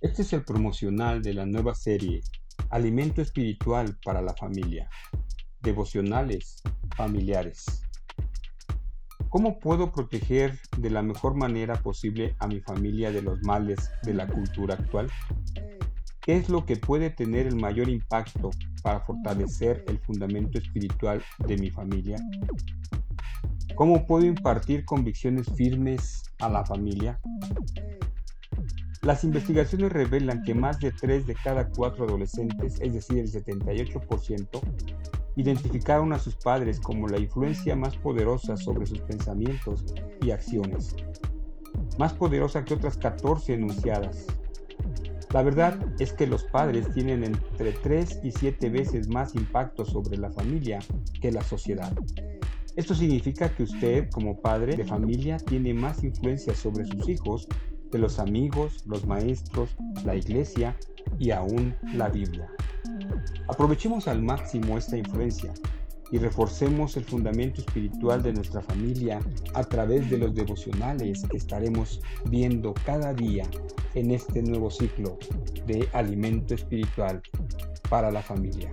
Este es el promocional de la nueva serie Alimento Espiritual para la Familia. Devocionales familiares. ¿Cómo puedo proteger de la mejor manera posible a mi familia de los males de la cultura actual? ¿Qué es lo que puede tener el mayor impacto para fortalecer el fundamento espiritual de mi familia? ¿Cómo puedo impartir convicciones firmes a la familia? Las investigaciones revelan que más de 3 de cada 4 adolescentes, es decir, el 78%, identificaron a sus padres como la influencia más poderosa sobre sus pensamientos y acciones, más poderosa que otras 14 enunciadas. La verdad es que los padres tienen entre 3 y 7 veces más impacto sobre la familia que la sociedad. Esto significa que usted como padre de familia tiene más influencia sobre sus hijos de los amigos, los maestros, la iglesia y aún la Biblia. Aprovechemos al máximo esta influencia y reforcemos el fundamento espiritual de nuestra familia a través de los devocionales que estaremos viendo cada día en este nuevo ciclo de alimento espiritual para la familia.